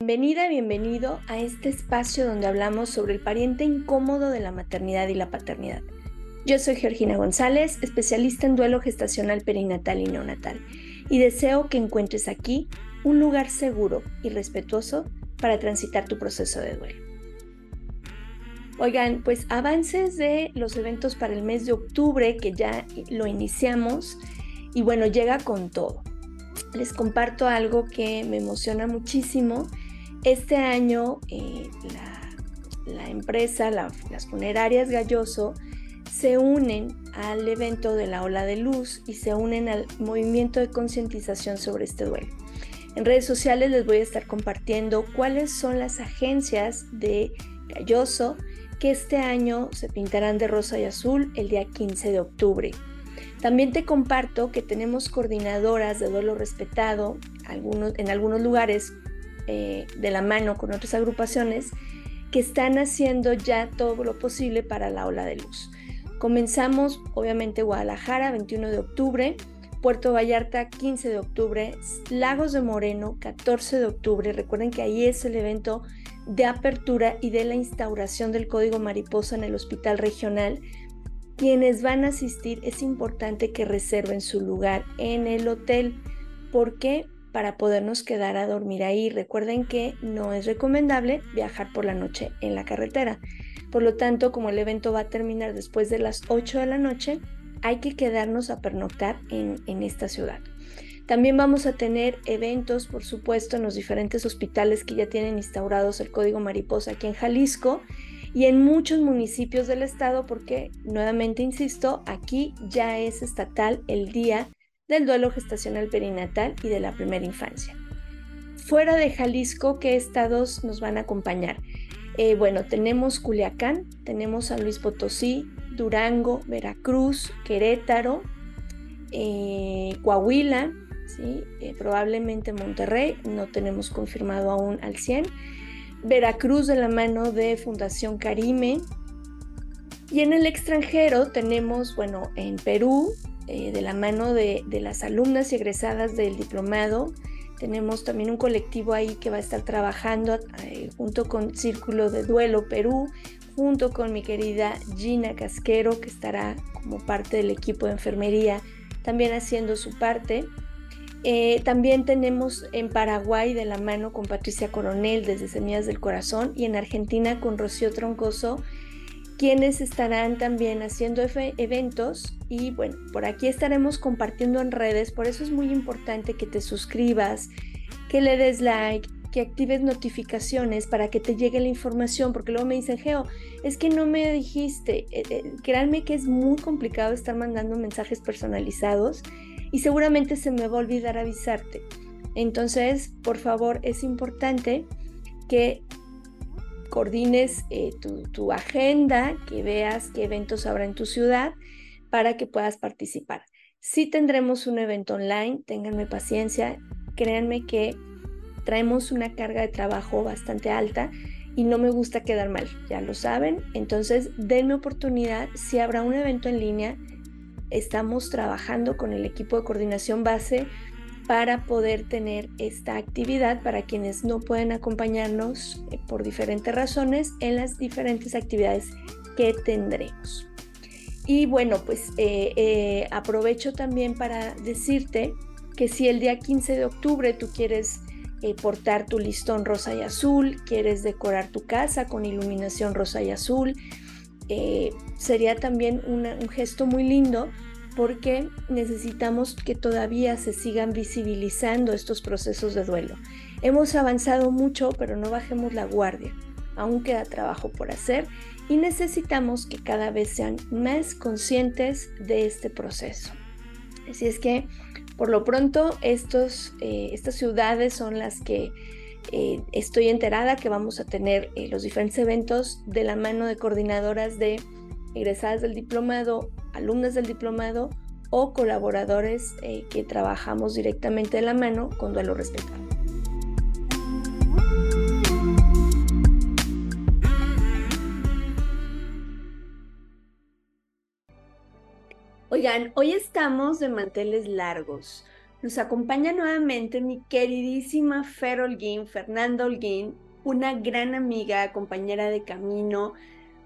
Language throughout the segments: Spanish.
Bienvenida, bienvenido a este espacio donde hablamos sobre el pariente incómodo de la maternidad y la paternidad. Yo soy Georgina González, especialista en duelo gestacional perinatal y neonatal, y deseo que encuentres aquí un lugar seguro y respetuoso para transitar tu proceso de duelo. Oigan, pues avances de los eventos para el mes de octubre que ya lo iniciamos y bueno, llega con todo. Les comparto algo que me emociona muchísimo este año eh, la, empresa, las funerarias Galloso, se unen al evento de la ola de luz y se unen al movimiento de concientización sobre este duelo. En redes sociales les voy a estar compartiendo cuáles son las agencias de Galloso que este año se pintarán de rosa y azul el día 15 de octubre. También te comparto que tenemos coordinadoras de duelo respetado en algunos lugares eh, de la mano con otras agrupaciones que están haciendo ya todo lo posible para la ola de luz. Comenzamos obviamente Guadalajara 21 de octubre, Puerto Vallarta 15 de octubre, Lagos de Moreno 14 de octubre. Recuerden que ahí es el evento de apertura y de la instauración del código mariposa en el hospital regional. Quienes van a asistir es importante que reserven su lugar en el hotel. ¿Por qué? Para podernos quedar a dormir ahí. Recuerden que no es recomendable viajar por la noche en la carretera. Por lo tanto, como el evento va a terminar después de las 8 de la noche, hay que quedarnos a pernoctar en, en esta ciudad. También vamos a tener eventos, por supuesto, en los diferentes hospitales que ya tienen instaurados el código mariposa aquí en Jalisco y en muchos municipios del estado porque, nuevamente insisto, aquí ya es estatal el día del duelo gestacional perinatal y de la primera infancia. Fuera de Jalisco, ¿qué estados nos van a acompañar? Eh, bueno, tenemos Culiacán, tenemos San Luis Potosí, Durango, Veracruz, Querétaro, eh, Coahuila. Eh, probablemente Monterrey, no tenemos confirmado aún al 100, Veracruz de la mano de Fundación Carime, y en el extranjero tenemos, bueno, en Perú, eh, de la mano de, las alumnas y egresadas del diplomado. Tenemos también un colectivo ahí que va a estar trabajando eh, junto con Círculo de Duelo Perú, junto con mi querida Gina Casquero, que estará como parte del equipo de enfermería, también haciendo su parte. Eh, también tenemos en Paraguay de la mano con Patricia Coronel desde Semillas del Corazón y en Argentina con Rocío Troncoso quienes estarán también haciendo eventos. Y bueno, por aquí estaremos compartiendo en redes, por eso es muy importante que te suscribas, que le des like, que actives notificaciones para que te llegue la información, porque luego me dicen, Geo, es que no me dijiste, eh, eh, créanme que es muy complicado estar mandando mensajes personalizados y seguramente se me va a olvidar avisarte. Entonces, por favor, es importante que coordines eh, tu, agenda, que veas qué eventos habrá en tu ciudad para que puedas participar. Si tendremos un evento online, ténganme paciencia, créanme que traemos una carga de trabajo bastante alta y no me gusta quedar mal, ya lo saben, entonces denme oportunidad, si habrá un evento en línea, estamos trabajando con el equipo de coordinación base para poder tener esta actividad para quienes no pueden acompañarnos eh, por diferentes razones en las diferentes actividades que tendremos. Y bueno, pues eh, eh, aprovecho también para decirte que si el día 15 de octubre tú quieres portar tu listón rosa y azul, quieres decorar tu casa con iluminación rosa y azul, sería también un gesto muy lindo porque necesitamos que todavía se sigan visibilizando estos procesos de duelo. Hemos avanzado mucho, pero no bajemos la guardia. Aún queda trabajo por hacer y necesitamos que cada vez sean más conscientes de este proceso. Así es que, por lo pronto, eh, estas ciudades son las que eh, estoy enterada que vamos a tener eh, los diferentes eventos de la mano de coordinadoras de egresadas del diplomado, alumnas del diplomado o colaboradores eh, que trabajamos directamente de la mano con duelo respetado. Oigan, hoy estamos de manteles largos Nos acompaña nuevamente mi queridísima Fer Holguín, Fernanda Holguín, una gran amiga, compañera de camino,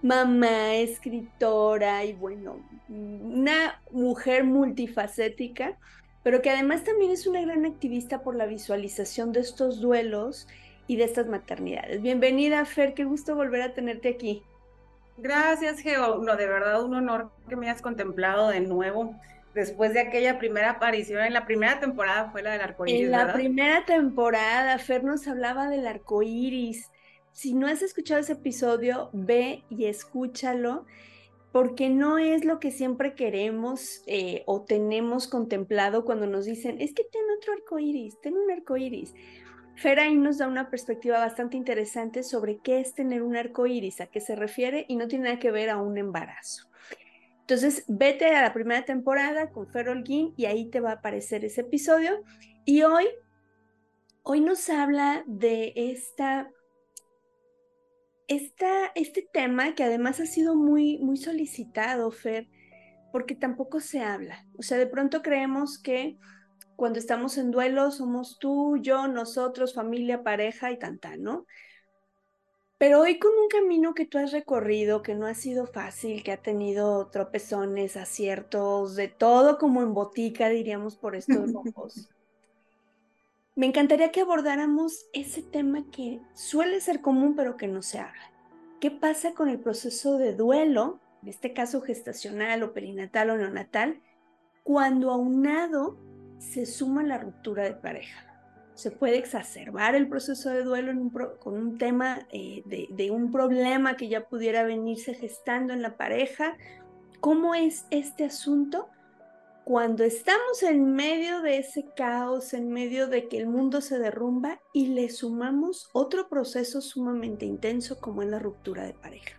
mamá, escritora y bueno, una mujer multifacética, pero que además también es una gran activista por la visualización de estos duelos y de estas maternidades. Bienvenida, Fer, qué gusto volver a tenerte aquí. Gracias, Geo. No, de verdad, un honor que me hayas contemplado de nuevo después de aquella primera aparición, en la primera temporada fue la del arco iris. En la primera temporada, Fer nos hablaba del arco iris. Si no has escuchado ese episodio, ve y escúchalo, porque no es lo que siempre queremos eh, o tenemos contemplado cuando nos dicen, es que ten otro arco iris, ten un arco iris. Fer nos da una perspectiva bastante interesante sobre qué es tener un arco iris, a qué se refiere y no tiene nada que ver a un embarazo. Entonces, vete a la primera temporada con Fer Holguín y ahí te va a aparecer ese episodio. Y hoy, hoy nos habla de esta, esta, este tema que además ha sido muy, muy solicitado, Fer, porque tampoco se habla. O sea, de pronto creemos que cuando estamos en duelo somos tú, yo, nosotros, familia, pareja y tanta, ¿no? Pero hoy con un camino que tú has recorrido, que no ha sido fácil, que ha tenido tropezones, aciertos, de todo como en botica, diríamos por estos ojos. Me encantaría que abordáramos ese tema que suele ser común pero que no se habla. ¿Qué pasa con el proceso de duelo, en este caso gestacional o perinatal o neonatal, cuando aunado se suma la ruptura de pareja? se puede exacerbar el proceso de duelo con un tema eh, de, un problema que ya pudiera venirse gestando en la pareja. ¿Cómo es este asunto? Cuando estamos en medio de ese caos, en medio de que el mundo se derrumba y le sumamos otro proceso sumamente intenso como es la ruptura de pareja.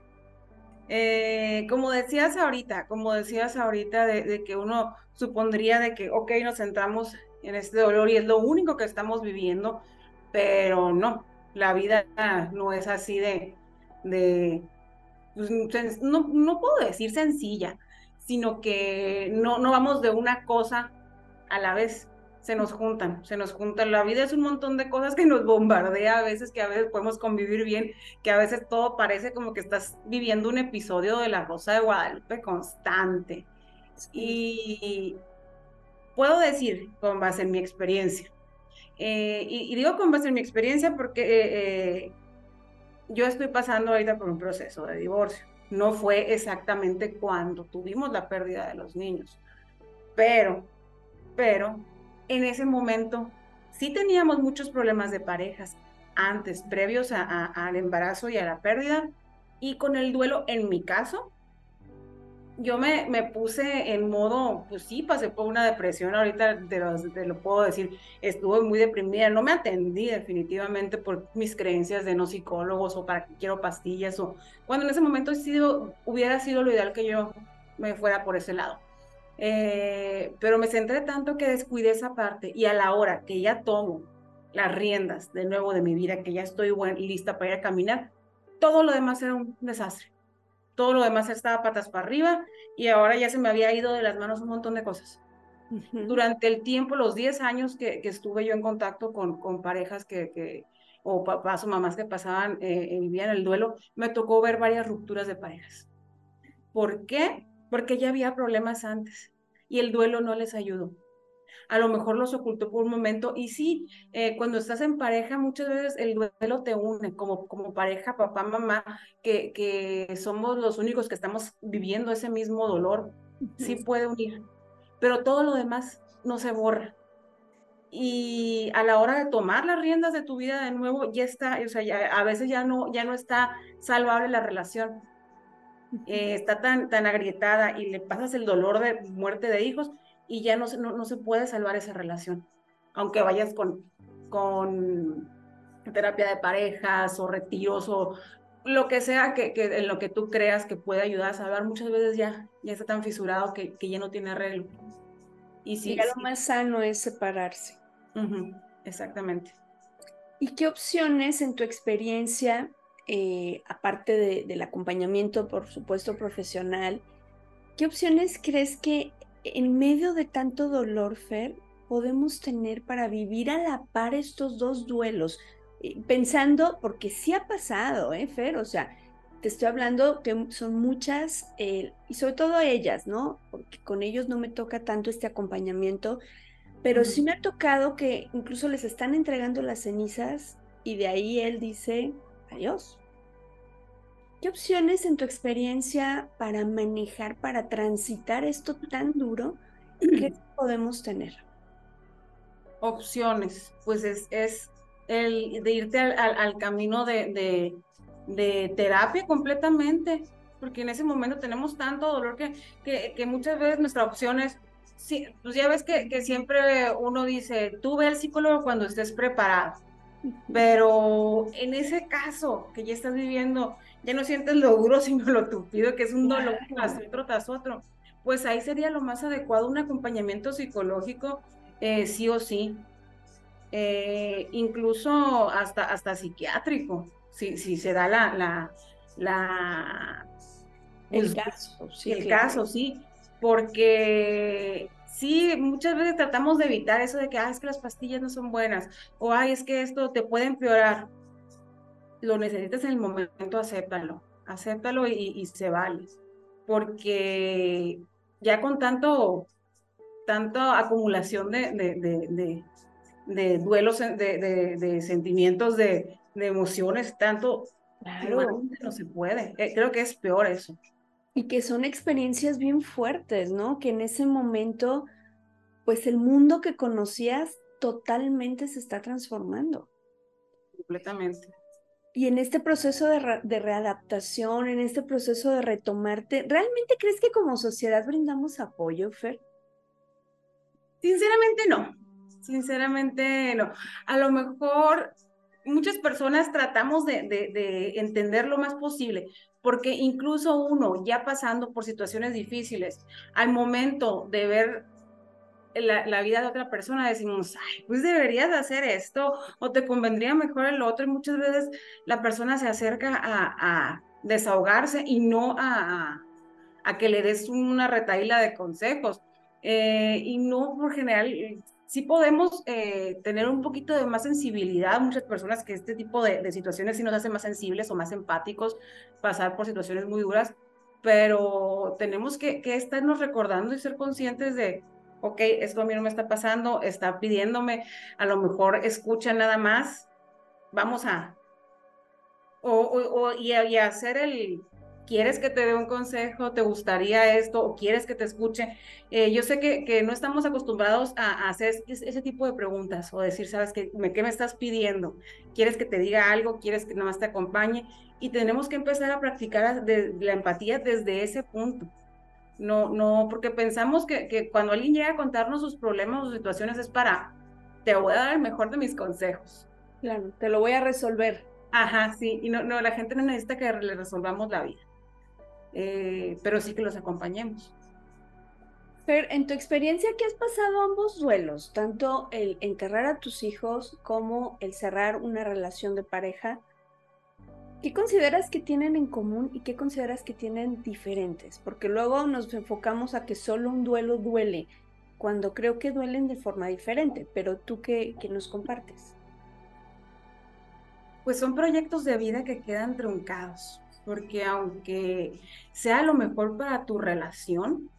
Eh, como decías ahorita, como decías ahorita de, que uno supondría de que, ok, nos centramos en este dolor y es lo único que estamos viviendo, pero no, la vida no es así de, de pues, no, no puedo decir sencilla, sino que no, no vamos de una cosa a la vez, se nos juntan, se nos juntan. La vida es un montón de cosas que nos bombardea a veces, que a veces podemos convivir bien, que a veces todo parece como que estás viviendo un episodio de La Rosa de Guadalupe constante. Y, puedo decir con base en mi experiencia. Eh, y, digo con base en mi experiencia porque eh, eh, yo estoy pasando ahorita por un proceso de divorcio. No fue exactamente cuando tuvimos la pérdida de los niños, pero, pero en ese momento sí teníamos muchos problemas de parejas antes, previos al embarazo y a la pérdida, y con el duelo, en mi caso, yo me, me, puse en modo, pues sí, pasé por una depresión, ahorita te lo, puedo decir, estuve muy deprimida, no me atendí definitivamente por mis creencias de no psicólogos o para que quiero pastillas o cuando en ese momento sido, hubiera sido lo ideal que yo me fuera por ese lado. Eh, pero me centré tanto que descuidé esa parte y a la hora que ya tomo las riendas de nuevo de mi vida, que ya estoy lista para ir a caminar, todo lo demás era un desastre todo lo demás estaba patas para arriba y ahora ya se me había ido de las manos un montón de cosas. Durante el tiempo, los 10 años que, estuve yo en contacto con, con parejas que, que, o papás o mamás que pasaban, eh, vivían el duelo, me tocó ver varias rupturas de parejas. ¿Por qué? Porque ya había problemas antes y el duelo no les ayudó a lo mejor los ocultó por un momento. Y sí, eh, cuando estás en pareja, muchas veces el duelo te une como, como pareja, papá, mamá, que, que somos los únicos que estamos viviendo ese mismo dolor. Sí puede unir, pero todo lo demás no se borra. Y a la hora de tomar las riendas de tu vida de nuevo, ya está, o sea, ya, a veces ya no, ya no está salvable la relación. Eh, está tan, tan agrietada y le pasas el dolor de muerte de hijos, y ya no, no, no se puede salvar esa relación, aunque vayas con, con terapia de parejas o retiros o lo que sea que, que, en lo que tú creas que puede ayudar a salvar, muchas veces ya, ya está tan fisurado que, que ya no tiene arreglo. Y, sí, lo más sano es separarse. exactamente. ¿Y qué opciones en tu experiencia, eh, aparte de, del acompañamiento, por supuesto, profesional, qué opciones crees que en medio de tanto dolor, Fer, podemos tener para vivir a la par estos dos duelos? Pensando, porque sí ha pasado, ¿eh, Fer? O sea, te estoy hablando que son muchas, eh, y sobre todo ellas, ¿no? Porque con ellos no me toca tanto este acompañamiento, pero sí me ha tocado que incluso les están entregando las cenizas y de ahí él dice, adiós. ¿Qué opciones en tu experiencia para manejar, para transitar esto tan duro, qué podemos tener? Opciones, pues es, es el de irte al, camino de de terapia completamente, porque en ese momento tenemos tanto dolor que, que, muchas veces nuestra opción es, sí, pues ya ves que, que siempre uno dice, tú ve al psicólogo cuando estés preparado, pero en ese caso que ya estás viviendo, ya no sientes lo duro, sino lo tupido, que es un dolor tras otro, tras otro, pues ahí sería lo más adecuado un acompañamiento psicológico, eh, sí o sí, eh, incluso hasta, hasta psiquiátrico si, si se da la, la, la el pues, caso, sí. El caso, sí. Porque sí, muchas veces tratamos de evitar eso de que, ah, es que las pastillas no son buenas, o ay, es que esto te puede empeorar. Lo necesitas en el momento, acéptalo, acéptalo y, se vale. Porque ya con tanto, tanto acumulación de, de, de, de duelos, de, sentimientos, de, de emociones, tanto claro. no se puede. Eh, creo que es peor eso. Y que son experiencias bien fuertes, ¿no? Que en ese momento, pues el mundo que conocías totalmente se está transformando. Completamente. Y en este proceso de, de, readaptación, en este proceso de retomarte, ¿realmente crees que como sociedad brindamos apoyo, Fer? Sinceramente no, sinceramente no. A lo mejor muchas personas tratamos de, de, entender lo más posible, porque incluso uno ya pasando por situaciones difíciles, al momento de ver la, vida de otra persona, decimos, ay, pues deberías hacer esto o te convendría mejor el otro y muchas veces la persona se acerca a, desahogarse y no a, a, que le des una retaíla de consejos. Eh, y no por general sí podemos eh, tener un poquito de más sensibilidad, muchas personas que este tipo de, situaciones sí nos hacen más sensibles o más empáticos, pasar por situaciones muy duras, pero tenemos que, que estarnos recordando y ser conscientes de, ok, esto a mí no me está pasando, está pidiéndome, a lo mejor escucha nada más, vamos a, o, y, y hacer el, ¿Quieres que te dé un consejo? ¿Te gustaría esto? ¿O quieres que te escuche? Eh, yo sé que, que, no estamos acostumbrados a, hacer ese, tipo de preguntas o decir, ¿sabes qué me, qué me estás pidiendo? ¿Quieres que te diga algo? ¿Quieres que nada más te acompañe? Y tenemos que empezar a practicar la empatía desde ese punto. No, no, porque pensamos que, que cuando alguien llega a contarnos sus problemas o situaciones es para, te voy a dar el mejor de mis consejos. Claro, te lo voy a resolver. Ajá, sí, y no, no, la gente no necesita que le resolvamos la vida. Eh, pero sí que los acompañemos. Pero en tu experiencia, ¿qué has pasado ambos duelos? Tanto el enterrar a tus hijos como el cerrar una relación de pareja. ¿Qué consideras que tienen en común y qué consideras que tienen diferentes? Porque luego nos enfocamos a que solo un duelo duele, cuando creo que duelen de forma diferente, pero tú qué, qué nos compartes? Pues son proyectos de vida que quedan truncados porque aunque sea lo mejor para tu relación,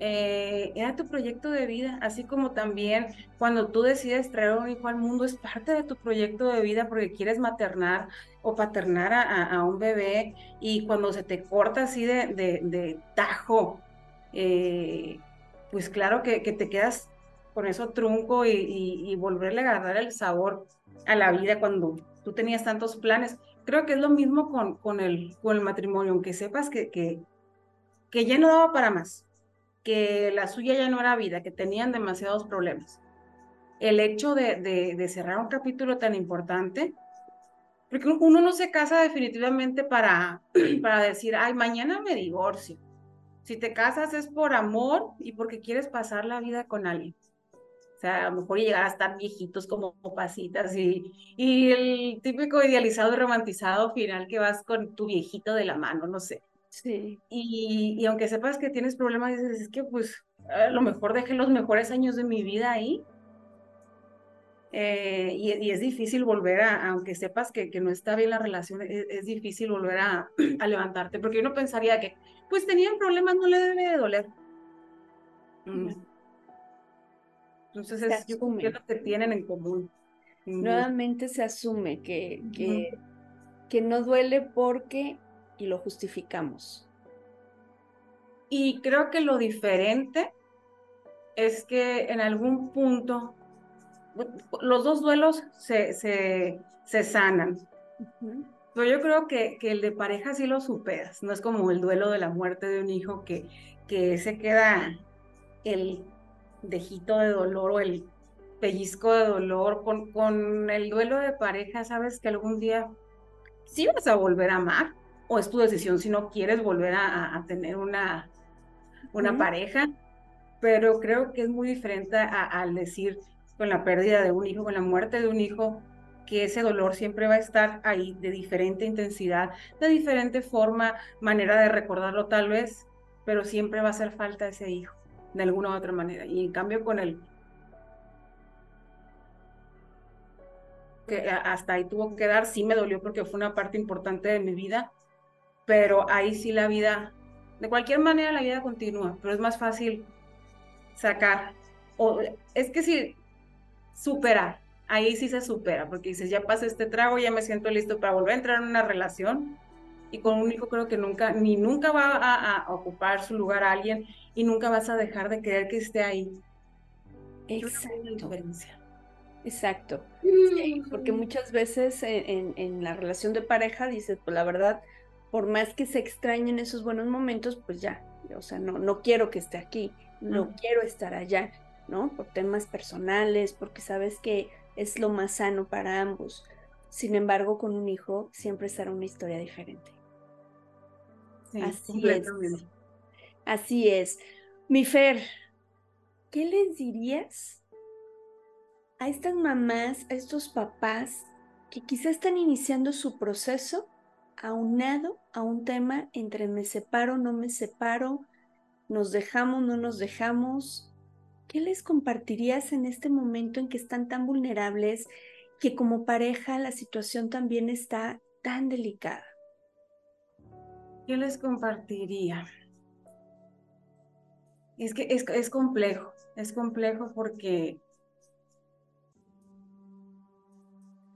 eh, era tu proyecto de vida, así como también cuando tú decides traer un hijo al mundo es parte de tu proyecto de vida porque quieres maternar o paternar a, un bebé y cuando se te corta así de, tajo, eh, pues claro que, te quedas con eso trunco y, volverle a agarrar el sabor a la vida cuando tú tenías tantos planes. Creo que es lo mismo con, el, matrimonio, aunque sepas que ya no daba para más, que la suya ya no era vida, que tenían demasiados problemas. El hecho de, cerrar un capítulo tan importante, porque uno no se casa definitivamente para, para decir, ay, mañana me divorcio. Si te casas es por amor y porque quieres pasar la vida con alguien sea, a lo mejor llegar a estar viejitos como pasitas y, y el típico idealizado y romantizado final que vas con tu viejito de la mano, no sé. Sí. Y, y aunque sepas que tienes problemas, dices, es que pues a lo mejor dejé los mejores años de mi vida ahí. Eh, y, es difícil volver a, aunque sepas que, que no está bien la relación, es, es difícil volver a, a, levantarte, porque uno pensaría que, pues tenían problemas, no le debe de doler. Mm. Entonces es, yo creo lo que tienen en común. Nuevamente se asume que, que, que no duele porque y lo justificamos. Y creo que lo diferente es que en algún punto los dos duelos se, se, se sanan. Pero yo creo que, que, el de pareja sí lo superas. No es como el duelo de la muerte de un hijo que, que se queda el dejito de dolor o el pellizco de dolor. Con, con el duelo de pareja, sabes que algún día sí vas a volver a amar o es tu decisión si no quieres volver a, a tener una, una pareja, pero creo que es muy diferente al decir con la pérdida de un hijo, con la muerte de un hijo, que ese dolor siempre va a estar ahí de diferente intensidad, de diferente forma, manera de recordarlo tal vez, pero siempre va a hacer falta ese hijo, de alguna u otra manera. Y en cambio con el que hasta ahí tuvo que dar, sí me dolió porque fue una parte importante de mi vida, pero ahí sí la vida, de cualquier manera la vida continúa, pero es más fácil sacar, o es que sí, superar, ahí sí se supera, porque dices, ya pasé este trago, ya me siento listo para volver a entrar en una relación, y con un hijo creo que nunca, ni nunca va a, ocupar su lugar a alguien, y nunca vas a dejar de creer que esté ahí. Exacto. Exacto. porque muchas veces en, en, la relación de pareja dices, pues la verdad, por más que se extrañen esos buenos momentos, pues ya, o sea, no, no quiero que esté aquí, no quiero estar allá, ¿no? Por temas personales, porque sabes que es lo más sano para ambos. Sin embargo, con un hijo siempre estará una historia diferente. Así es. Así es. Mi Fer, ¿qué les dirías a estas mamás, a estos papás que quizá están iniciando su proceso aunado a un tema entre me separo, no me separo, nos dejamos, no nos dejamos. ¿Qué les compartirías en este momento en que están tan vulnerables, que como pareja la situación también está tan delicada? ¿Qué les compartiría? Es que es, es complejo, es complejo porque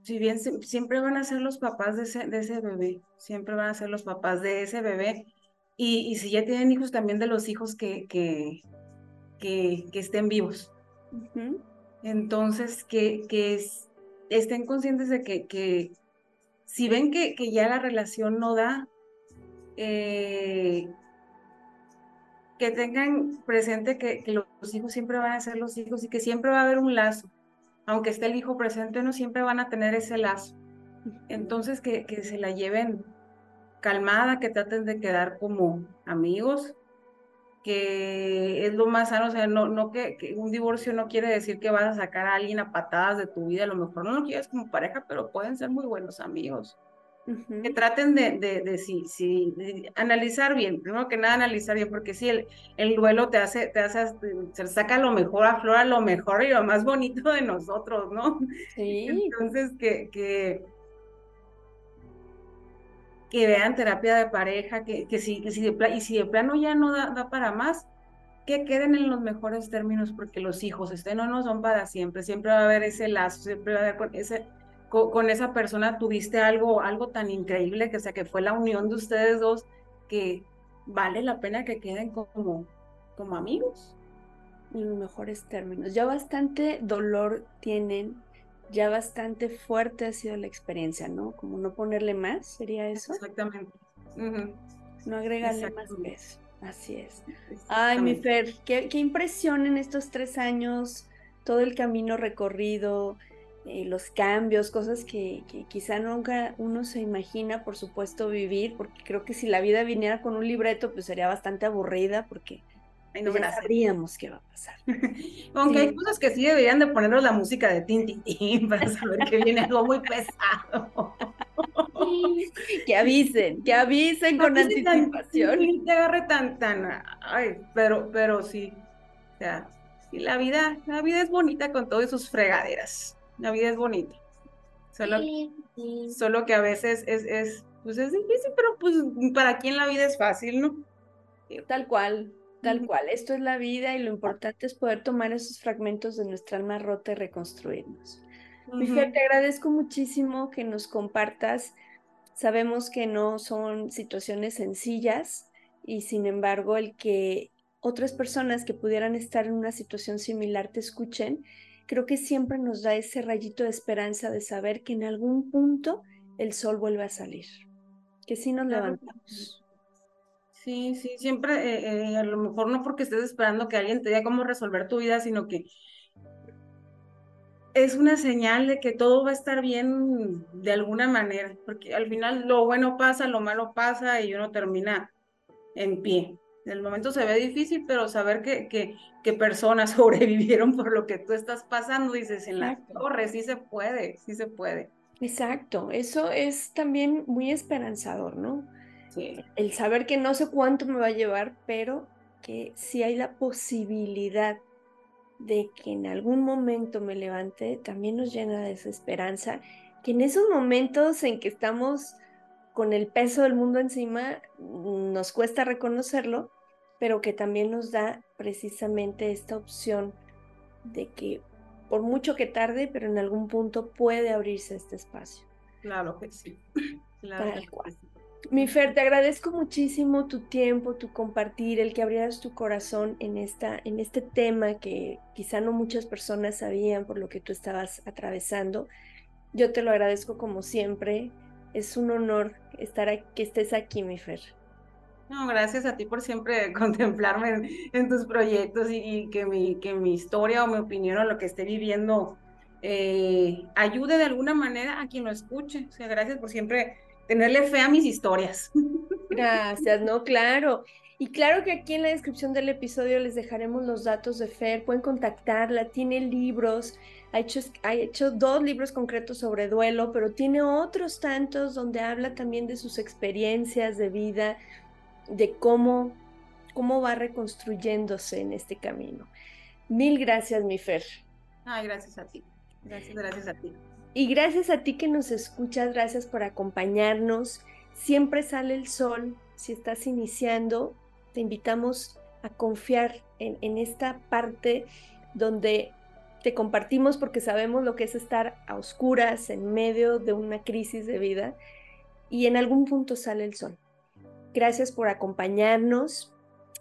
si bien siempre van a ser los papás de ese, de ese bebé, siempre van a ser los papás de ese bebé. Y, si ya tienen hijos, también de los hijos que, que, que, estén vivos. Entonces, que, que estén conscientes de que, que si ven que, que, ya la relación no da, eh, que tengan presente que, los hijos siempre van a ser los hijos y que siempre va a haber un lazo aunque esté el hijo presente, no siempre van a tener ese lazo. Entonces, que, que se la lleven calmada, que traten de quedar como amigos, que es lo más sano, o sea, no, no que, un divorcio no quiere decir que vas a sacar a alguien a patadas de tu vida, a lo mejor no lo quieres como pareja, pero pueden ser muy buenos amigos. Que traten de, de, sí, analizar bien, primero que nada analizar bien, porque si el, el duelo te hace, te hace, se saca lo mejor, aflora lo mejor y lo más bonito de nosotros, ¿no? Sí. Entonces, que, que, que vean terapia de pareja, que, que, si, que si de, y si de plano ya no da, da para más, que queden en los mejores términos, porque los hijos, este no, no son para siempre, siempre va a haber ese lazo, siempre va a haber ese con, esa persona tuviste algo, algo tan increíble que, sea, que fue la unión de ustedes dos, que vale la pena que queden como, como amigos. En los mejores términos. Ya bastante dolor tienen, ya bastante fuerte ha sido la experiencia, ¿no? Como no ponerle más, ¿sería eso? Exactamente. No agregarle más peso. Así es. Ay, mi Fer, qué, qué impresión en estos tres años, todo el camino recorrido, eh, los cambios, cosas que, quizá nunca uno se imagina, por supuesto, vivir, porque creo que si la vida viniera con un libreto, pues sería bastante aburrida, porque no pues, sabríamos qué va a pasar. Aunque hay cosas que sí deberían de ponernos la música de Tintín para saber que viene algo muy pesado. que avisen, que avisen con anticipación. Y te agarre tan, tan, ay, pero, pero sí, o sea, sí, la vida, la vida es bonita con todas sus fregaderas, la vida es bonita. Solo, solo que a veces es, es, pues es difícil, pero pues para quien la vida es fácil, ¿no? Tal cual, tal cual. Esto es la vida y lo importante es poder tomar esos fragmentos de nuestra alma rota y reconstruirnos. Uh te agradezco muchísimo que nos compartas. Sabemos que no son situaciones sencillas y sin embargo el que otras personas que pudieran estar en una situación similar te escuchen, creo que siempre nos da ese rayito de esperanza de saber que en algún punto el sol vuelve a salir, que sí nos levantamos. Sí, sí, siempre, eh, eh, a lo mejor no porque estés esperando que alguien te diga cómo resolver tu vida, sino que es una señal de que todo va a estar bien de alguna manera, porque al final lo bueno pasa, lo malo pasa y uno termina en pie. El momento se ve difícil, pero saber que, que, que personas sobrevivieron por lo que tú estás pasando, dices, en la torre, sí se puede, sí se puede. Exacto, eso es también muy esperanzador, ¿no? Sí. El saber que no sé cuánto me va a llevar, pero que si hay la posibilidad de que en algún momento me levante, también nos llena de esa esperanza, que en esos momentos en que estamos con el peso del mundo encima, nos cuesta reconocerlo, pero que también nos da precisamente esta opción de que por mucho que tarde, pero en algún punto puede abrirse este espacio. Claro que sí. Claro Tal cual. Mi Fer, te agradezco muchísimo tu tiempo, tu compartir, el que abrieras tu corazón en, esta, en este tema que quizá no muchas personas sabían por lo que tú estabas atravesando. Yo te lo agradezco como siempre. Es un honor estar aquí, que estés aquí, mi Fer. No, gracias a ti por siempre contemplarme en, tus proyectos y, que, mi, que mi historia o mi opinión o lo que esté viviendo eh, ayude de alguna manera a quien lo escuche. O sea, gracias por siempre tenerle fe a mis historias. Gracias, no, claro. Y claro que aquí en la descripción del episodio les dejaremos los datos de Fer, pueden contactarla, tiene libros, ha hecho, ha hecho dos libros concretos sobre duelo, pero tiene otros tantos donde habla también de sus experiencias de vida, de cómo, cómo va reconstruyéndose en este camino. Mil gracias, mi Fer. Ay, gracias a ti. Gracias, gracias a ti. Y gracias a ti que nos escuchas, gracias por acompañarnos. Siempre sale el sol. Si estás iniciando, te invitamos a confiar en, esta parte donde te compartimos porque sabemos lo que es estar a oscuras en medio de una crisis de vida y en algún punto sale el sol. Gracias por acompañarnos.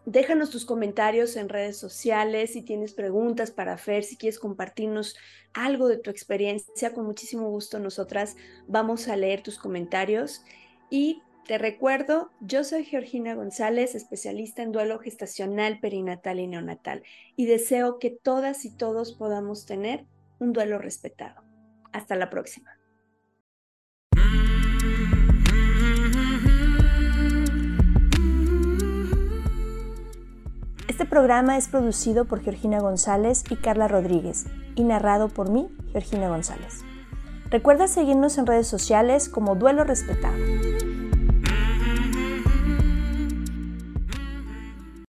Déjanos tus comentarios en redes sociales si tienes preguntas para Fer, si quieres compartirnos algo de tu experiencia, con muchísimo gusto nosotras vamos a leer tus comentarios. Y te recuerdo, yo soy Georgina González, especialista en duelo gestacional, perinatal y neonatal, y deseo que todas y todos podamos tener un duelo respetado. Hasta la próxima. Este programa es producido por Georgina González y Carla Rodríguez y narrado por mí, Georgina González. Recuerda seguirnos en redes sociales como Duelo Respetado.